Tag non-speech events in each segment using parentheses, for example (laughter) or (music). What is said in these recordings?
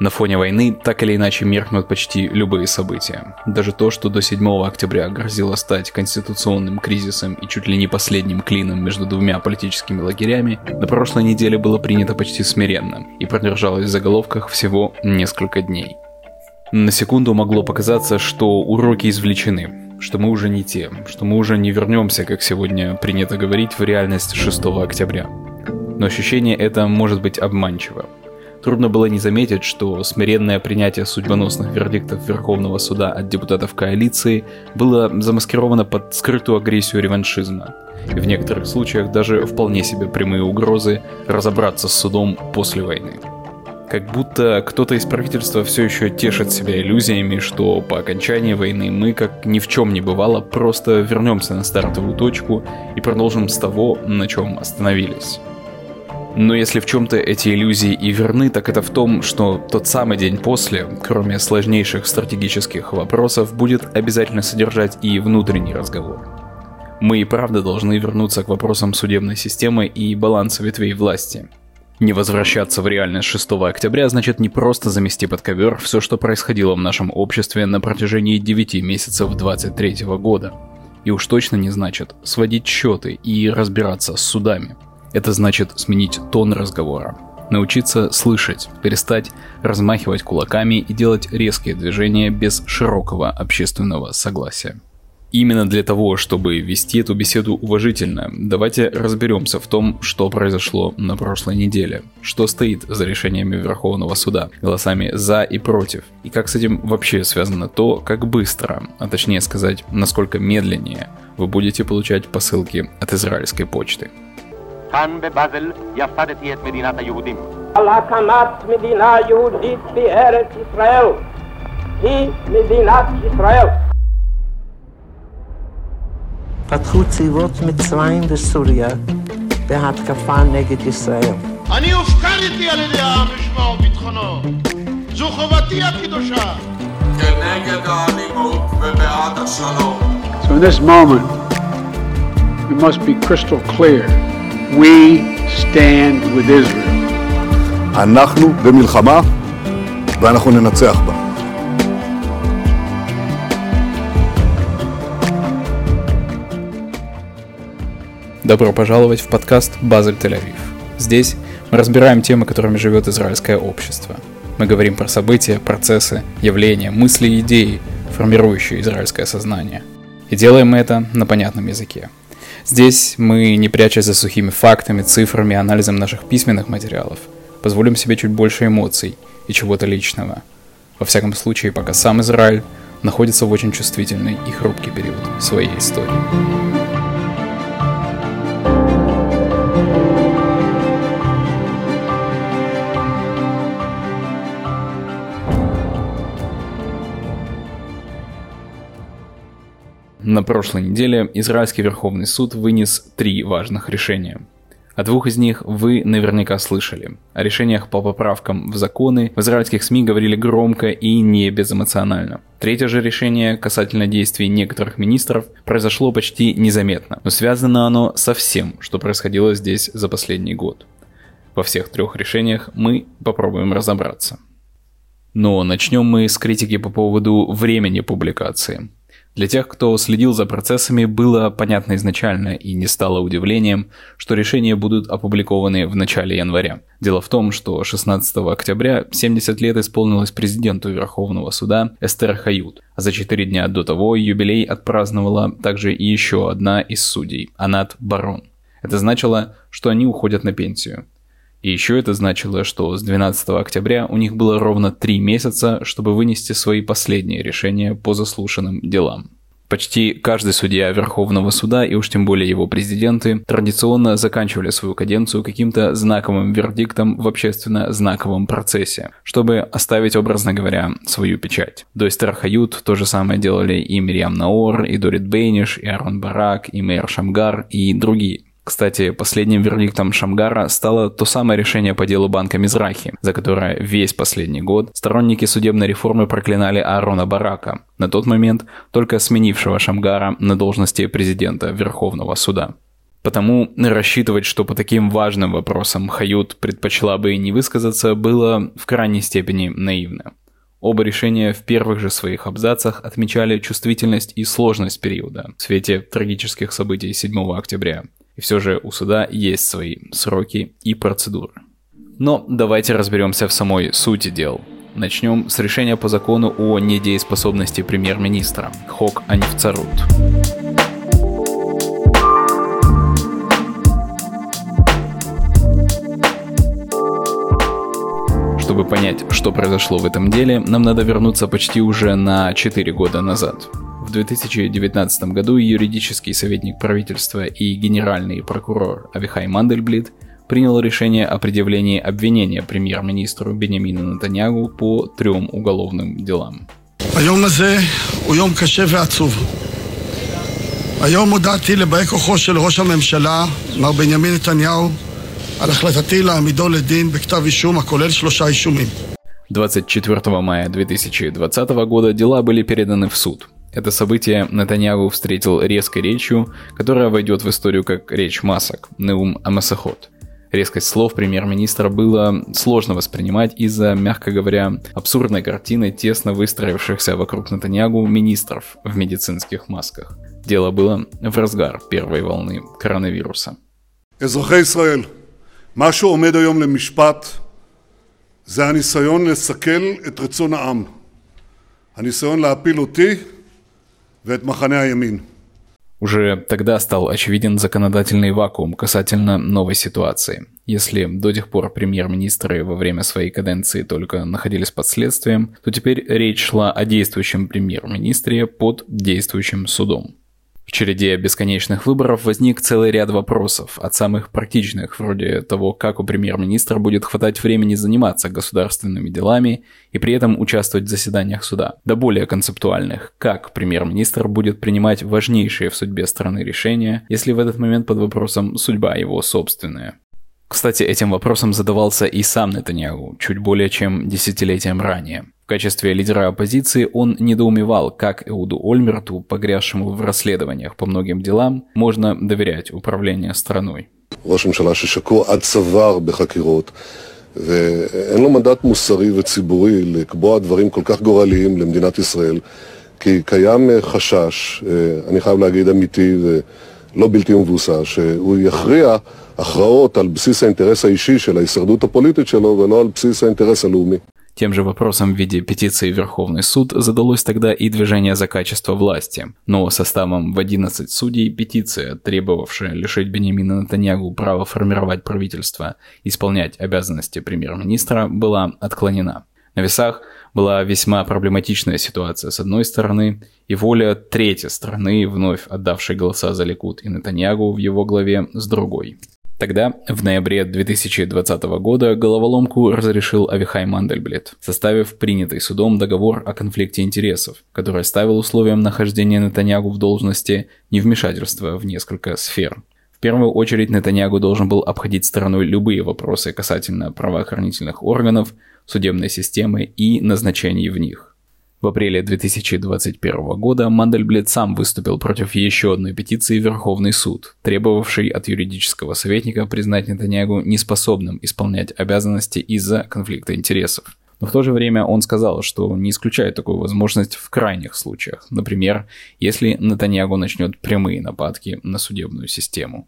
На фоне войны так или иначе меркнут почти любые события. Даже то, что до 7 октября грозило стать конституционным кризисом и чуть ли не последним клином между двумя политическими лагерями, на прошлой неделе было принято почти смиренно и продержалось в заголовках всего несколько дней. На секунду могло показаться, что уроки извлечены, что мы уже не те, что мы уже не вернемся, как сегодня принято говорить, в реальность 6 октября. Но ощущение это может быть обманчиво. Трудно было не заметить, что смиренное принятие судьбоносных вердиктов Верховного суда от депутатов коалиции было замаскировано под скрытую агрессию реваншизма. И в некоторых случаях даже вполне себе прямые угрозы разобраться с судом после войны. Как будто кто-то из правительства все еще тешит себя иллюзиями, что по окончании войны мы, как ни в чем не бывало, просто вернемся на стартовую точку и продолжим с того, на чем остановились. Но если в чем-то эти иллюзии и верны, так это в том, что тот самый день после, кроме сложнейших стратегических вопросов, будет обязательно содержать и внутренний разговор. Мы и правда должны вернуться к вопросам судебной системы и баланса ветвей власти. Не возвращаться в реальность 6 октября значит не просто замести под ковер все, что происходило в нашем обществе на протяжении 9 месяцев 23 года. И уж точно не значит сводить счеты и разбираться с судами – это значит сменить тон разговора. Научиться слышать, перестать размахивать кулаками и делать резкие движения без широкого общественного согласия. Именно для того, чтобы вести эту беседу уважительно, давайте разберемся в том, что произошло на прошлой неделе, что стоит за решениями Верховного суда, голосами за и против, и как с этим вообще связано то, как быстро, а точнее сказать, насколько медленнее вы будете получать посылки от израильской почты. כאן בבאזל יסדתי את מדינת היהודים. על הקמת מדינה יהודית בארץ ישראל היא מדינת ישראל. פתחו צבאות מצרים וסוריה בהתקפה נגד ישראל. אני הופקדתי על ידי העם לשמור ביטחונו. זו חובתי הקדושה. כנגד האלימות ובעד השלום. So in this moment, we must be crystal clear. We stand with Israel. אנחנו במלחמה ואנחנו ננצח בה. Добро пожаловать в подкаст «Базель Тель-Авив». Здесь мы разбираем темы, которыми живет израильское общество. Мы говорим про события, процессы, явления, мысли и идеи, формирующие израильское сознание. И делаем мы это на понятном языке – Здесь мы, не прячась за сухими фактами, цифрами, анализом наших письменных материалов, позволим себе чуть больше эмоций и чего-то личного. Во всяком случае, пока сам Израиль находится в очень чувствительный и хрупкий период своей истории. На прошлой неделе Израильский Верховный суд вынес три важных решения. О двух из них вы наверняка слышали. О решениях по поправкам в законы в израильских СМИ говорили громко и не безэмоционально. Третье же решение касательно действий некоторых министров произошло почти незаметно, но связано оно со всем, что происходило здесь за последний год. Во всех трех решениях мы попробуем разобраться. Но начнем мы с критики по поводу времени публикации. Для тех, кто следил за процессами, было понятно изначально и не стало удивлением, что решения будут опубликованы в начале января. Дело в том, что 16 октября 70 лет исполнилось президенту Верховного суда Эстер Хают, а за 4 дня до того юбилей отпраздновала также и еще одна из судей, Анат Барон. Это значило, что они уходят на пенсию. И еще это значило, что с 12 октября у них было ровно три месяца, чтобы вынести свои последние решения по заслушанным делам. Почти каждый судья Верховного суда, и уж тем более его президенты, традиционно заканчивали свою каденцию каким-то знаковым вердиктом в общественно знаковом процессе, чтобы оставить, образно говоря, свою печать. До Эстер Хают то же самое делали и Мирьям Наор, и Дорит Бейниш, и Арон Барак, и Мейер Шамгар, и другие. Кстати, последним вердиктом Шамгара стало то самое решение по делу банка Мизрахи, за которое весь последний год сторонники судебной реформы проклинали Аарона Барака, на тот момент только сменившего Шамгара на должности президента Верховного суда. Потому рассчитывать, что по таким важным вопросам Хают предпочла бы не высказаться, было в крайней степени наивно. Оба решения в первых же своих абзацах отмечали чувствительность и сложность периода в свете трагических событий 7 октября. И все же у суда есть свои сроки и процедуры. Но давайте разберемся в самой сути дел. Начнем с решения по закону о недееспособности премьер-министра Хок Анифцарут. Чтобы понять, что произошло в этом деле, нам надо вернуться почти уже на 4 года назад. В 2019 году юридический советник правительства и генеральный прокурор Авихай Мандельблит принял решение о предъявлении обвинения премьер-министру Бенямину Натаньягу по трем уголовным делам. היום הזה הוא יום קשה ועצוב. היום הודעתי לבאי כוחו של ראש הממשלה, מר בנימין נתניהו, על החלטתי להעמידו לדין בכתב אישום הכולל שלושה אישומים. 24 мая 2020 года дела были переданы в суд. Это событие Натаньягу встретил резкой речью, которая войдет в историю как речь масок, Неум Амасахот – Резкость слов премьер-министра было сложно воспринимать из-за, мягко говоря, абсурдной картины тесно выстроившихся вокруг Натаньягу министров в медицинских масках. Дело было в разгар первой волны коронавируса. אזרחי ישראל, מה שעומד היום למשפט זה הניסיון לסכל את רצון העם. הניסיון להפיל אותי ואת מחנה הימין. уже тогда стал очевиден законодательный вакуум касательно новой ситуации. Если до тех пор премьер-министры во время своей каденции только находились под следствием, то теперь речь шла о действующем премьер-министре под действующим судом. В череде бесконечных выборов возник целый ряд вопросов, от самых практичных, вроде того, как у премьер-министра будет хватать времени заниматься государственными делами и при этом участвовать в заседаниях суда, до более концептуальных, как премьер-министр будет принимать важнейшие в судьбе страны решения, если в этот момент под вопросом судьба его собственная. Кстати, этим вопросом задавался и сам Нетаньяху, чуть более чем десятилетием ранее. В качестве лидера оппозиции он недоумевал, как Эуду Ольмерту, погрязшему в расследованиях по многим делам, можно доверять управлению страной. ראש ממשלה ששקוע עד צוואר בחקירות ואין לו מנדט מוסרי וציבורי לקבוע דברים כל כך גורליים למדינת ישראל כי קיים חשש, אני חייב להגיד אמיתי ולא בלתי מבוסס, שהוא יכריע הכרעות על בסיס האינטרס האישי של ההישרדות הפוליטית שלו ולא על בסיס האינטרס הלאומי. Тем же вопросом в виде петиции Верховный суд задалось тогда и движение за качество власти. Но составом в 11 судей петиция, требовавшая лишить Бенемина Натаньягу права формировать правительство, исполнять обязанности премьер-министра, была отклонена. На весах была весьма проблематичная ситуация с одной стороны, и воля третьей стороны, вновь отдавшей голоса за Ликут и Натаньягу в его главе, с другой. Тогда, в ноябре 2020 года, головоломку разрешил Авихай Мандельблет, составив принятый судом договор о конфликте интересов, который ставил условием нахождения Нетаньягу в должности невмешательства в несколько сфер. В первую очередь Нетаньягу должен был обходить стороной любые вопросы касательно правоохранительных органов, судебной системы и назначений в них. В апреле 2021 года Мандельблет сам выступил против еще одной петиции в Верховный суд, требовавшей от юридического советника признать Нетаньягу неспособным исполнять обязанности из-за конфликта интересов. Но в то же время он сказал, что не исключает такую возможность в крайних случаях, например, если Нетаньягу начнет прямые нападки на судебную систему.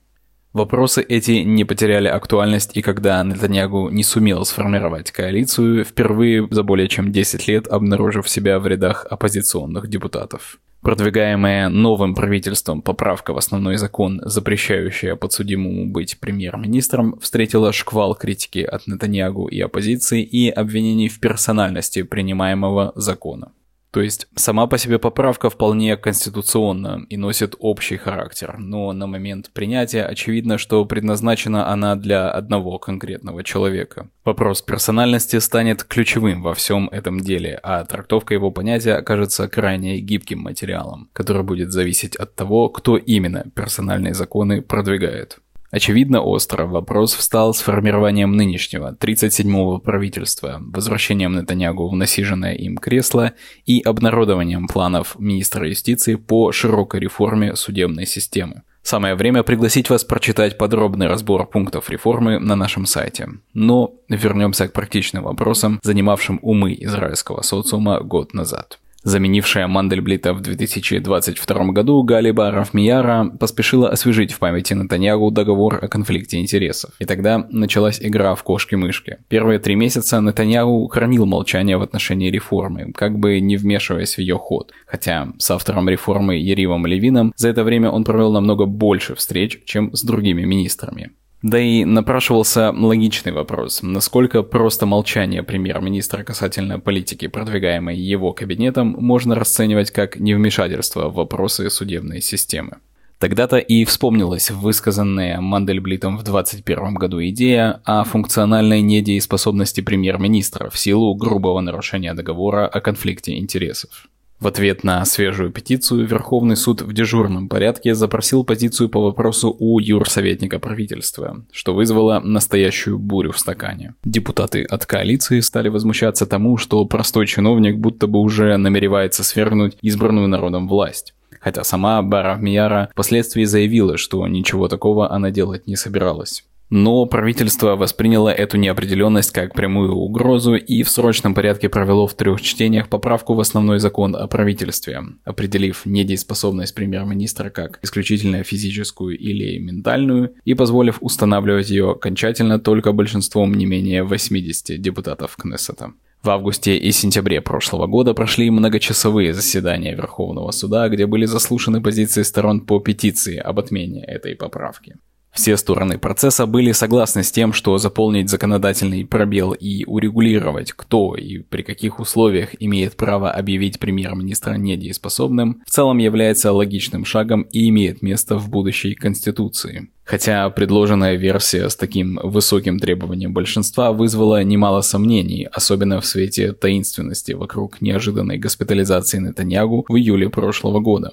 Вопросы эти не потеряли актуальность и когда Нетаньягу не сумел сформировать коалицию, впервые за более чем 10 лет обнаружив себя в рядах оппозиционных депутатов. Продвигаемая новым правительством поправка в основной закон, запрещающая подсудимому быть премьер-министром, встретила шквал критики от Нетаньягу и оппозиции и обвинений в персональности принимаемого закона. То есть сама по себе поправка вполне конституционна и носит общий характер, но на момент принятия очевидно, что предназначена она для одного конкретного человека. Вопрос персональности станет ключевым во всем этом деле, а трактовка его понятия окажется крайне гибким материалом, который будет зависеть от того, кто именно персональные законы продвигает. Очевидно остро вопрос встал с формированием нынешнего 37-го правительства, возвращением Нетаньягу в насиженное им кресло и обнародованием планов министра юстиции по широкой реформе судебной системы. Самое время пригласить вас прочитать подробный разбор пунктов реформы на нашем сайте. Но вернемся к практичным вопросам, занимавшим умы израильского социума год назад. Заменившая Мандельблита в 2022 году Галиба Рафмияра поспешила освежить в памяти Натаньягу договор о конфликте интересов. И тогда началась игра в кошки-мышки. Первые три месяца Натаньягу хранил молчание в отношении реформы, как бы не вмешиваясь в ее ход. Хотя с автором реформы Еривом Левином за это время он провел намного больше встреч, чем с другими министрами. Да и напрашивался логичный вопрос, насколько просто молчание премьер-министра касательно политики, продвигаемой его кабинетом, можно расценивать как невмешательство в вопросы судебной системы. Тогда-то и вспомнилась высказанная Мандельблитом в 2021 году идея о функциональной недееспособности премьер-министра в силу грубого нарушения договора о конфликте интересов. В ответ на свежую петицию Верховный суд в дежурном порядке запросил позицию по вопросу у юрсоветника правительства, что вызвало настоящую бурю в стакане. Депутаты от коалиции стали возмущаться тому, что простой чиновник будто бы уже намеревается свергнуть избранную народом власть. Хотя сама Бара Мияра впоследствии заявила, что ничего такого она делать не собиралась. Но правительство восприняло эту неопределенность как прямую угрозу и в срочном порядке провело в трех чтениях поправку в основной закон о правительстве, определив недееспособность премьер-министра как исключительно физическую или ментальную и позволив устанавливать ее окончательно только большинством не менее 80 депутатов Кнессета. В августе и сентябре прошлого года прошли многочасовые заседания Верховного суда, где были заслушаны позиции сторон по петиции об отмене этой поправки. Все стороны процесса были согласны с тем, что заполнить законодательный пробел и урегулировать, кто и при каких условиях имеет право объявить премьер-министра недееспособным, в целом является логичным шагом и имеет место в будущей Конституции. Хотя предложенная версия с таким высоким требованием большинства вызвала немало сомнений, особенно в свете таинственности вокруг неожиданной госпитализации Нетаньягу в июле прошлого года.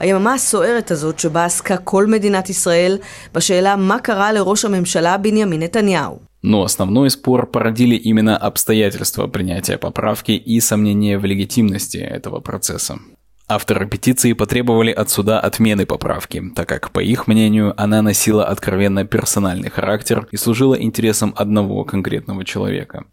היממה הסוערת הזאת שבה עסקה כל מדינת ישראל בשאלה מה קרה לראש הממשלה בנימין נתניהו. Но основной спор породили именно обстоятельства принятия поправки и сомнения в легитимности этого процесса. Авторы петиции потребовали от суда отмены поправки, так как, по их мнению, она носила откровенно персональный характер и служила интересам одного конкретного человека а,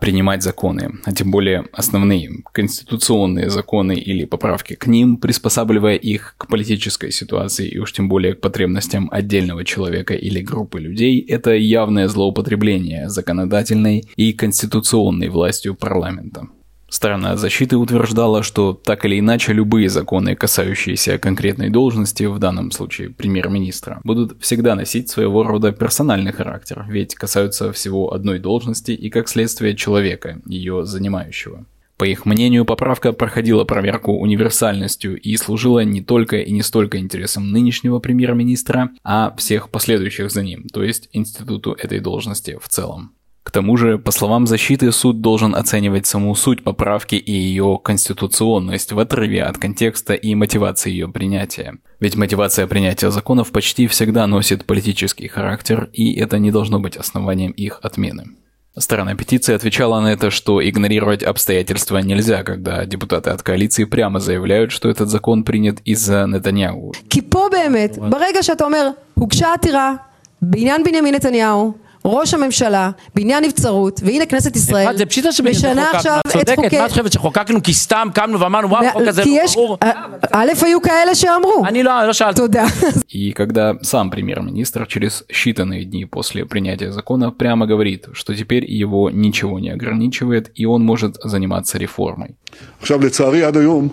принимать законы, а тем более основные конституционные законы или поправки к ним, приспосабливая их к политической ситуации и уж тем более к потребностям отдельного человека или группы людей, это явное злоупотребление законодательной и конституционной властью парламента. Сторона защиты утверждала, что так или иначе любые законы, касающиеся конкретной должности, в данном случае премьер-министра, будут всегда носить своего рода персональный характер, ведь касаются всего одной должности и как следствие человека, ее занимающего. По их мнению, поправка проходила проверку универсальностью и служила не только и не столько интересам нынешнего премьер-министра, а всех последующих за ним, то есть институту этой должности в целом. К тому же, по словам защиты, суд должен оценивать саму суть поправки и ее конституционность в отрыве от контекста и мотивации ее принятия. Ведь мотивация принятия законов почти всегда носит политический характер, и это не должно быть основанием их отмены. Сторона петиции отвечала на это, что игнорировать обстоятельства нельзя, когда депутаты от коалиции прямо заявляют, что этот закон принят из-за Нетаньяу. ראש הממשלה, בעניין נבצרות, והנה כנסת ישראל, זה פשיטה משנה עכשיו את חוקי... מה את חושבת, שחוקקנו כי סתם קמנו ואמרנו, וואו, החוק הזה לא ברור? א', היו כאלה שאמרו. אני לא, לא שאלתי. תודה. (laughs) И когда сам премьер-министр через считанные дни после принятия закона прямо говорит, что теперь его ничего не ограничивает, и он может заниматься реформой. עכשיו, לצערי, עד היום,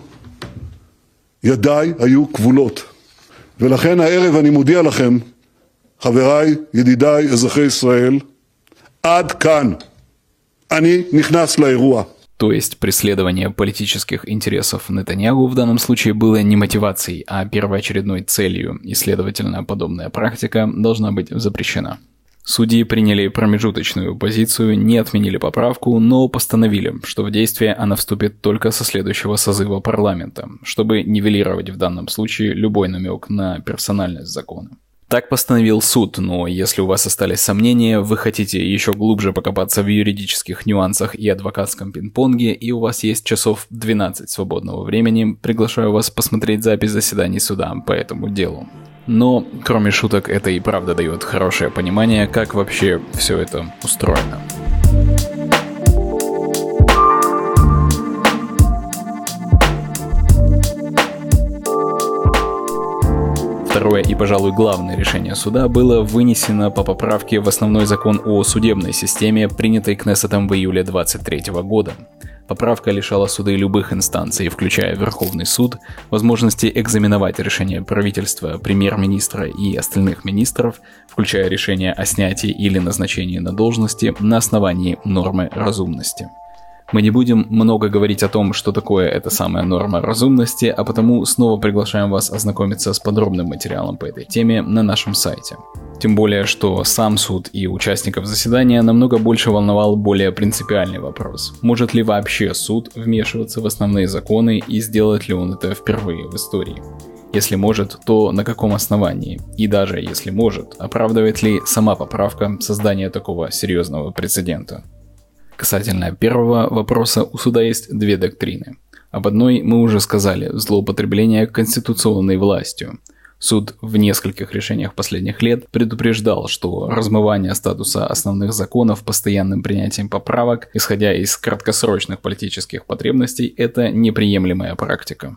ידיי היו כבולות. ולכן הערב אני מודיע לכם חבריי, ידידיי, אזרחי ישראל, עד כאן. אני נכנס לאירוע. То есть преследование политических интересов Нетаньягу в данном случае было не мотивацией, а первоочередной целью, и, следовательно, подобная практика должна быть запрещена. Судьи приняли промежуточную позицию, не отменили поправку, но постановили, что в действие она вступит только со следующего созыва парламента, чтобы нивелировать в данном случае любой намек на персональность закона. Так постановил суд, но если у вас остались сомнения, вы хотите еще глубже покопаться в юридических нюансах и адвокатском пинг-понге, и у вас есть часов 12 свободного времени, приглашаю вас посмотреть запись заседаний суда по этому делу. Но, кроме шуток, это и правда дает хорошее понимание, как вообще все это устроено. Второе и, пожалуй, главное решение суда было вынесено по поправке в основной закон о судебной системе, принятый Кнессетом в июле 2023 года. Поправка лишала суды любых инстанций, включая Верховный суд, возможности экзаменовать решения правительства, премьер-министра и остальных министров, включая решение о снятии или назначении на должности на основании нормы разумности. Мы не будем много говорить о том, что такое эта самая норма разумности, а потому снова приглашаем вас ознакомиться с подробным материалом по этой теме на нашем сайте. Тем более, что сам суд и участников заседания намного больше волновал более принципиальный вопрос. Может ли вообще суд вмешиваться в основные законы и сделать ли он это впервые в истории? Если может, то на каком основании? И даже если может, оправдывает ли сама поправка создание такого серьезного прецедента? Касательно первого вопроса, у суда есть две доктрины. Об одной мы уже сказали – злоупотребление конституционной властью. Суд в нескольких решениях последних лет предупреждал, что размывание статуса основных законов постоянным принятием поправок, исходя из краткосрочных политических потребностей, это неприемлемая практика.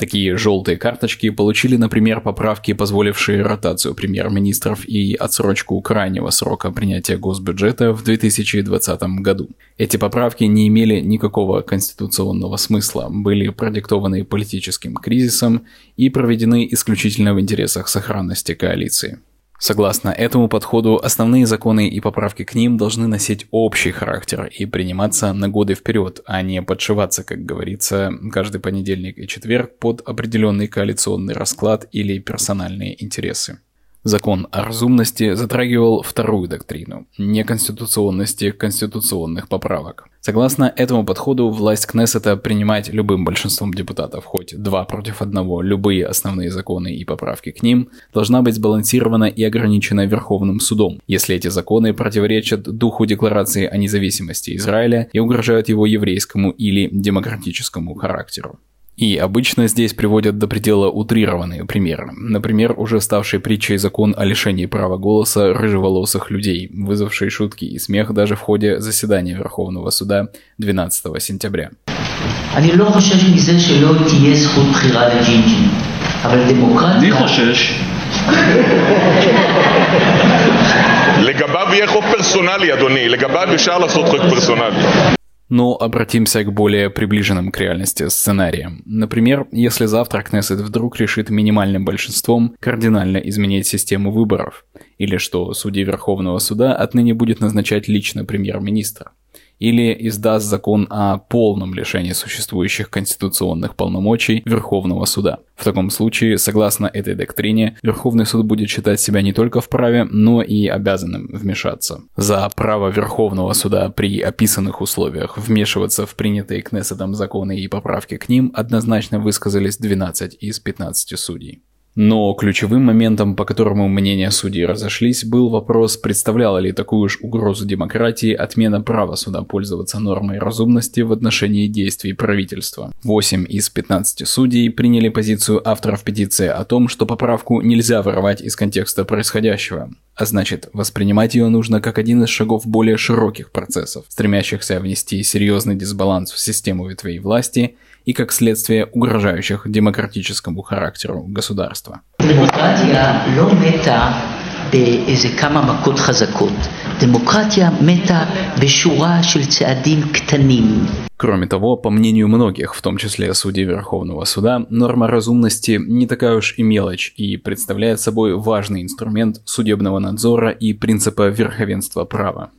Такие желтые карточки получили, например, поправки, позволившие ротацию премьер-министров и отсрочку крайнего срока принятия госбюджета в 2020 году. Эти поправки не имели никакого конституционного смысла, были продиктованы политическим кризисом и проведены исключительно в интересах сохранности коалиции. Согласно этому подходу, основные законы и поправки к ним должны носить общий характер и приниматься на годы вперед, а не подшиваться, как говорится, каждый понедельник и четверг под определенный коалиционный расклад или персональные интересы. Закон о разумности затрагивал вторую доктрину – неконституционности конституционных поправок. Согласно этому подходу, власть Кнессета принимать любым большинством депутатов, хоть два против одного, любые основные законы и поправки к ним, должна быть сбалансирована и ограничена Верховным судом, если эти законы противоречат духу Декларации о независимости Израиля и угрожают его еврейскому или демократическому характеру. И обычно здесь приводят до предела утрированные примеры. Например, уже ставший притчей закон о лишении права голоса рыжеволосых людей, вызвавший шутки и смех даже в ходе заседания Верховного суда 12 сентября. אני לא חושש מזה שלא תהיה זכות בחירה לג'ינג'ים, אבל דמוקרטיה... אני חושש. לגביו יהיה חוק פרסונלי, אדוני. לגביו אפשר לעשות חוק פרסונלי. Но обратимся к более приближенным к реальности сценариям. Например, если завтра Кнессет вдруг решит минимальным большинством кардинально изменить систему выборов, или что судьи Верховного суда отныне будет назначать лично премьер-министр или издаст закон о полном лишении существующих конституционных полномочий Верховного суда. В таком случае, согласно этой доктрине, Верховный суд будет считать себя не только вправе, но и обязанным вмешаться. За право Верховного суда при описанных условиях вмешиваться в принятые Кнессетом законы и поправки к ним однозначно высказались 12 из 15 судей. Но ключевым моментом, по которому мнения судей разошлись, был вопрос, представляла ли такую уж угрозу демократии отмена права суда пользоваться нормой разумности в отношении действий правительства. 8 из 15 судей приняли позицию авторов петиции о том, что поправку нельзя вырывать из контекста происходящего, а значит, воспринимать ее нужно как один из шагов более широких процессов, стремящихся внести серьезный дисбаланс в систему ветвей власти – и как следствие угрожающих демократическому характеру государства. Демократия באיזה כמה מכות חזקות. דמוקרטיה מתה בשורה של צעדים קטנים. Кроме того, по мнению многих, в том числе судей Верховного Суда, норма разумности не такая уж и мелочь и представляет собой важный инструмент судебного надзора и принципа верховенства права.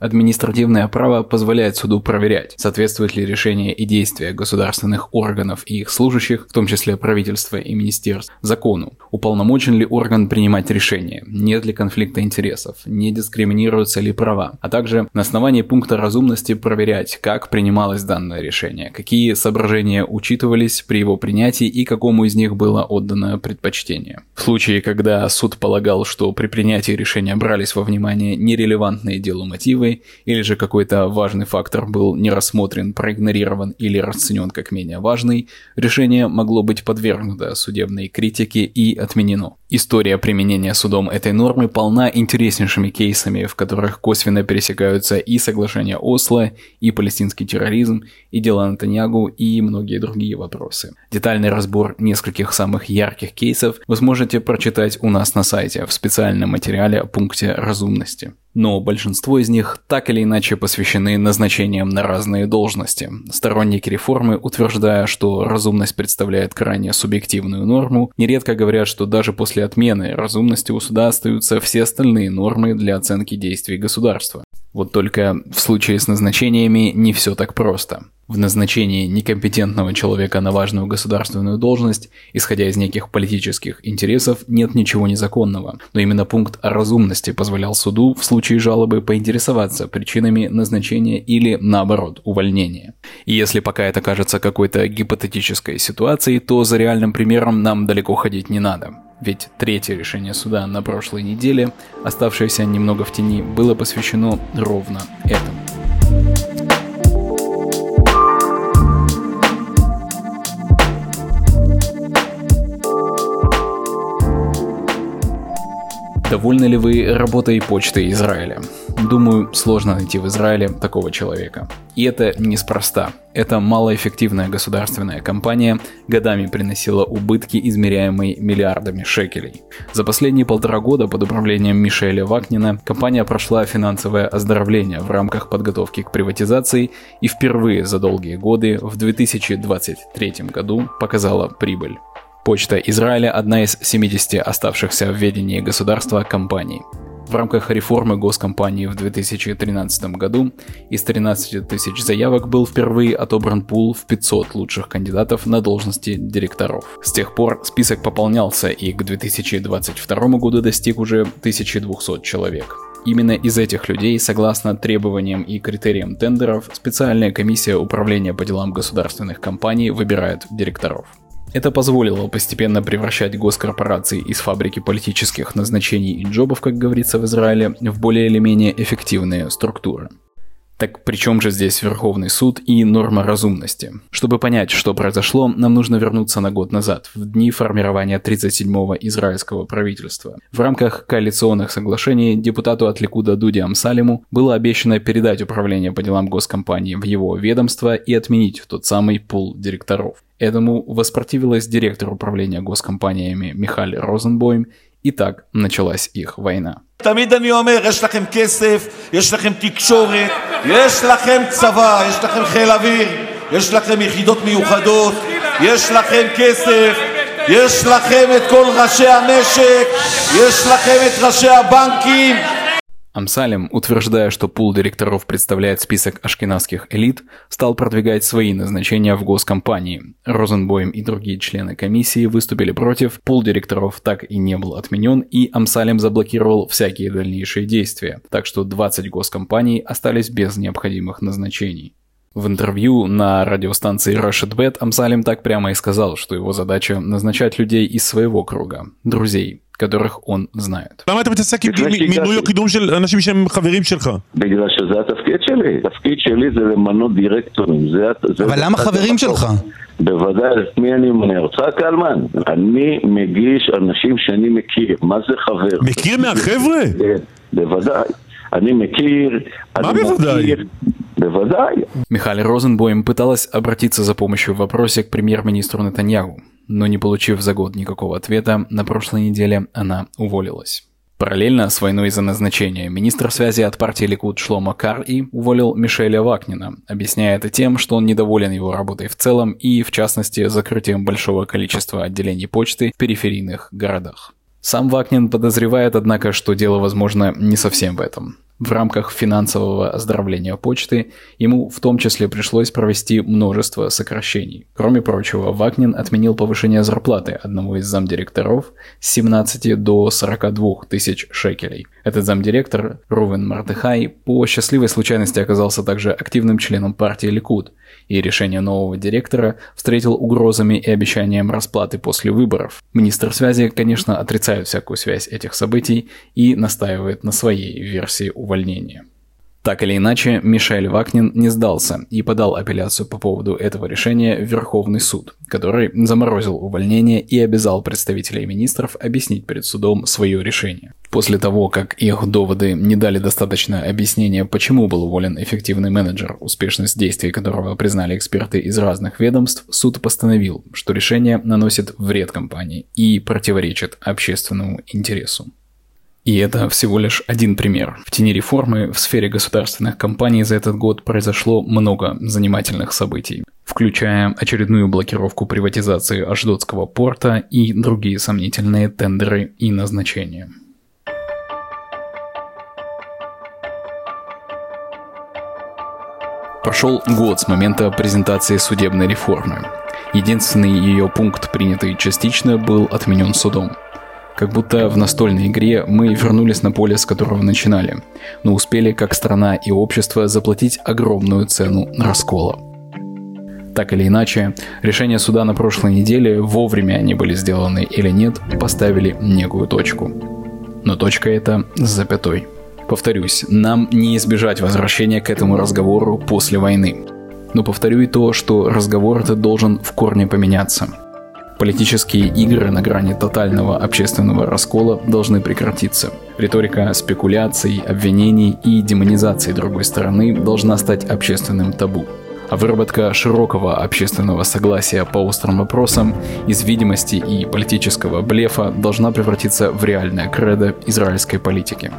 Административное право позволяет суду проверять, соответствует ли решение и действия государственных органов и их служащих, в том числе правительства и министерств, закону. Уполномочен ли орган принимать решения, нет ли конфликта интересов, не дискриминируются ли права, а также на основании пункта разумности проверять, как принималось данное решение, какие соображения учитывались при его принятии и какому из них было отдано предпочтение. В случае, когда суд полагал, что при принятии решения брались во внимание нерелевантные делу мотивы, или же какой-то важный фактор был не рассмотрен, проигнорирован или расценен как менее важный, решение могло быть подвергнуто судебной критике и отменено. История применения судом этой нормы полна интереснейшими кейсами, в которых косвенно пересекаются и соглашение Осло, и палестинский терроризм, и дела Натаньягу, и многие другие вопросы. Детальный разбор нескольких самых ярких кейсов вы сможете прочитать у нас на сайте в специальном материале о пункте разумности но большинство из них так или иначе посвящены назначениям на разные должности. Сторонники реформы, утверждая, что разумность представляет крайне субъективную норму, нередко говорят, что даже после отмены разумности у суда остаются все остальные нормы для оценки действий государства. Вот только в случае с назначениями не все так просто. В назначении некомпетентного человека на важную государственную должность, исходя из неких политических интересов, нет ничего незаконного. Но именно пункт о разумности позволял суду в случае жалобы поинтересоваться причинами назначения или, наоборот, увольнения. И если пока это кажется какой-то гипотетической ситуацией, то за реальным примером нам далеко ходить не надо. Ведь третье решение суда на прошлой неделе, оставшееся немного в тени, было посвящено ровно этому. Довольны ли вы работой почты Израиля? Думаю, сложно найти в Израиле такого человека. И это неспроста. Эта малоэффективная государственная компания годами приносила убытки, измеряемые миллиардами шекелей. За последние полтора года под управлением Мишеля Вакнина компания прошла финансовое оздоровление в рамках подготовки к приватизации и впервые за долгие годы в 2023 году показала прибыль. Почта Израиля – одна из 70 оставшихся в ведении государства компаний. В рамках реформы госкомпании в 2013 году из 13 тысяч заявок был впервые отобран пул в 500 лучших кандидатов на должности директоров. С тех пор список пополнялся и к 2022 году достиг уже 1200 человек. Именно из этих людей, согласно требованиям и критериям тендеров, специальная комиссия управления по делам государственных компаний выбирает директоров. Это позволило постепенно превращать госкорпорации из фабрики политических назначений и джобов, как говорится в Израиле, в более или менее эффективные структуры. Так при чем же здесь Верховный суд и норма разумности? Чтобы понять, что произошло, нам нужно вернуться на год назад, в дни формирования 37-го израильского правительства. В рамках коалиционных соглашений депутату от Ликуда Дуди Амсалиму было обещано передать управление по делам госкомпании в его ведомство и отменить тот самый пул директоров. Этому воспротивилась директор управления госкомпаниями Михаль Розенбойм, и так началась их война. תמיד אני אומר, יש לכם כסף, יש לכם תקשורת, יש לכם צבא, יש לכם חיל אוויר, יש לכם יחידות מיוחדות, יש לכם כסף, יש לכם את כל ראשי הנשק, יש לכם את ראשי הבנקים, Амсалем, утверждая, что пул директоров представляет список ашкенадских элит, стал продвигать свои назначения в госкомпании. Розенбойм и другие члены комиссии выступили против, пул директоров так и не был отменен, и Амсалем заблокировал всякие дальнейшие действия, так что 20 госкомпаний остались без необходимых назначений. В интервью на радиостанции Rushed Bet Амсалем так прямо и сказал, что его задача назначать людей из своего круга, друзей, которых он знает. למה אתה מתעסק עם מינוי או קידום של אנשים שהם חברים שלך? בגלל שזה התפקיד שלי. התפקיד שלי זה למנות דירקטורים. אבל למה חברים שלך? בוודאי, את מי אני ממנה? יצחק קלמן. אני מגיש אנשים שאני מכיר. מה זה חבר? מכיר מהחבר'ה? כן, בוודאי. אני מכיר, מה בוודאי? בוודאי. Михаил Розенбойм пыталась обратиться за помощью в вопросе к премьер-министру Нетаньягу, но не получив за год никакого ответа, на прошлой неделе она уволилась. Параллельно с войной за назначение министр связи от партии Ликуд Шлома Кари уволил Мишеля Вакнина, объясняя это тем, что он недоволен его работой в целом и, в частности, закрытием большого количества отделений почты в периферийных городах. Сам Вакнин подозревает, однако, что дело, возможно, не совсем в этом. В рамках финансового оздоровления почты ему в том числе пришлось провести множество сокращений. Кроме прочего, Вакнин отменил повышение зарплаты одному из замдиректоров с 17 до 42 тысяч шекелей. Этот замдиректор, Рувен Мартыхай, по счастливой случайности оказался также активным членом партии Ликуд, и решение нового директора встретил угрозами и обещанием расплаты после выборов. Министр связи, конечно, отрицает всякую связь этих событий и настаивает на своей версии увольнения. Так или иначе, Мишель Вакнин не сдался и подал апелляцию по поводу этого решения в Верховный суд, который заморозил увольнение и обязал представителей министров объяснить перед судом свое решение. После того, как их доводы не дали достаточно объяснения, почему был уволен эффективный менеджер, успешность действий которого признали эксперты из разных ведомств, суд постановил, что решение наносит вред компании и противоречит общественному интересу. И это всего лишь один пример. В тени реформы в сфере государственных компаний за этот год произошло много занимательных событий, включая очередную блокировку приватизации Аждотского порта и другие сомнительные тендеры и назначения. Прошел год с момента презентации судебной реформы. Единственный ее пункт, принятый частично, был отменен судом – как будто в настольной игре мы вернулись на поле, с которого начинали, но успели как страна и общество заплатить огромную цену раскола. Так или иначе, решения суда на прошлой неделе, вовремя они были сделаны или нет, поставили некую точку. Но точка эта с запятой. Повторюсь, нам не избежать возвращения к этому разговору после войны. Но повторю и то, что разговор этот должен в корне поменяться – Политические игры на грани тотального общественного раскола должны прекратиться. Риторика спекуляций, обвинений и демонизации другой стороны должна стать общественным табу. А выработка широкого общественного согласия по острым вопросам из видимости и политического блефа должна превратиться в реальное кредо израильской политики.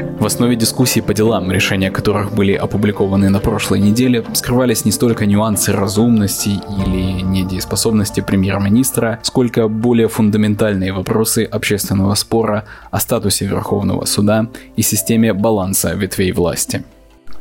В основе дискуссий по делам, решения которых были опубликованы на прошлой неделе, скрывались не столько нюансы разумности или недееспособности премьер-министра, сколько более фундаментальные вопросы общественного спора о статусе Верховного суда и системе баланса ветвей власти.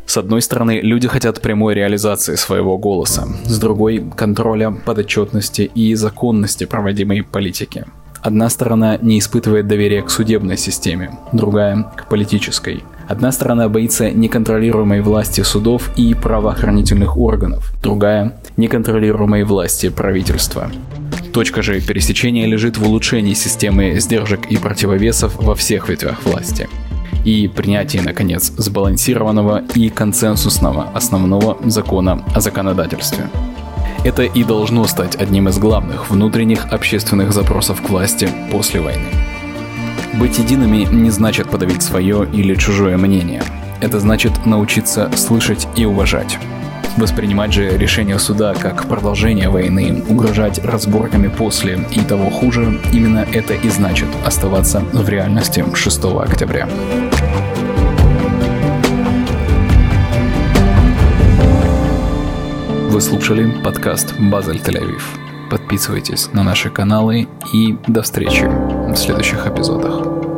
С одной стороны, люди хотят прямой реализации своего голоса, с другой – контроля, подотчетности и законности проводимой политики. Одна сторона не испытывает доверия к судебной системе, другая – к политической. Одна сторона боится неконтролируемой власти судов и правоохранительных органов, другая – неконтролируемой власти правительства. Точка же пересечения лежит в улучшении системы сдержек и противовесов во всех ветвях власти и принятии, наконец, сбалансированного и консенсусного основного закона о законодательстве. Это и должно стать одним из главных внутренних общественных запросов к власти после войны. Быть едиными не значит подавить свое или чужое мнение. Это значит научиться слышать и уважать. Воспринимать же решение суда как продолжение войны, угрожать разборками после и того хуже, именно это и значит оставаться в реальности 6 октября. Вы слушали подкаст «Базель Тель-Авив». Подписывайтесь на наши каналы и до встречи в следующих эпизодах.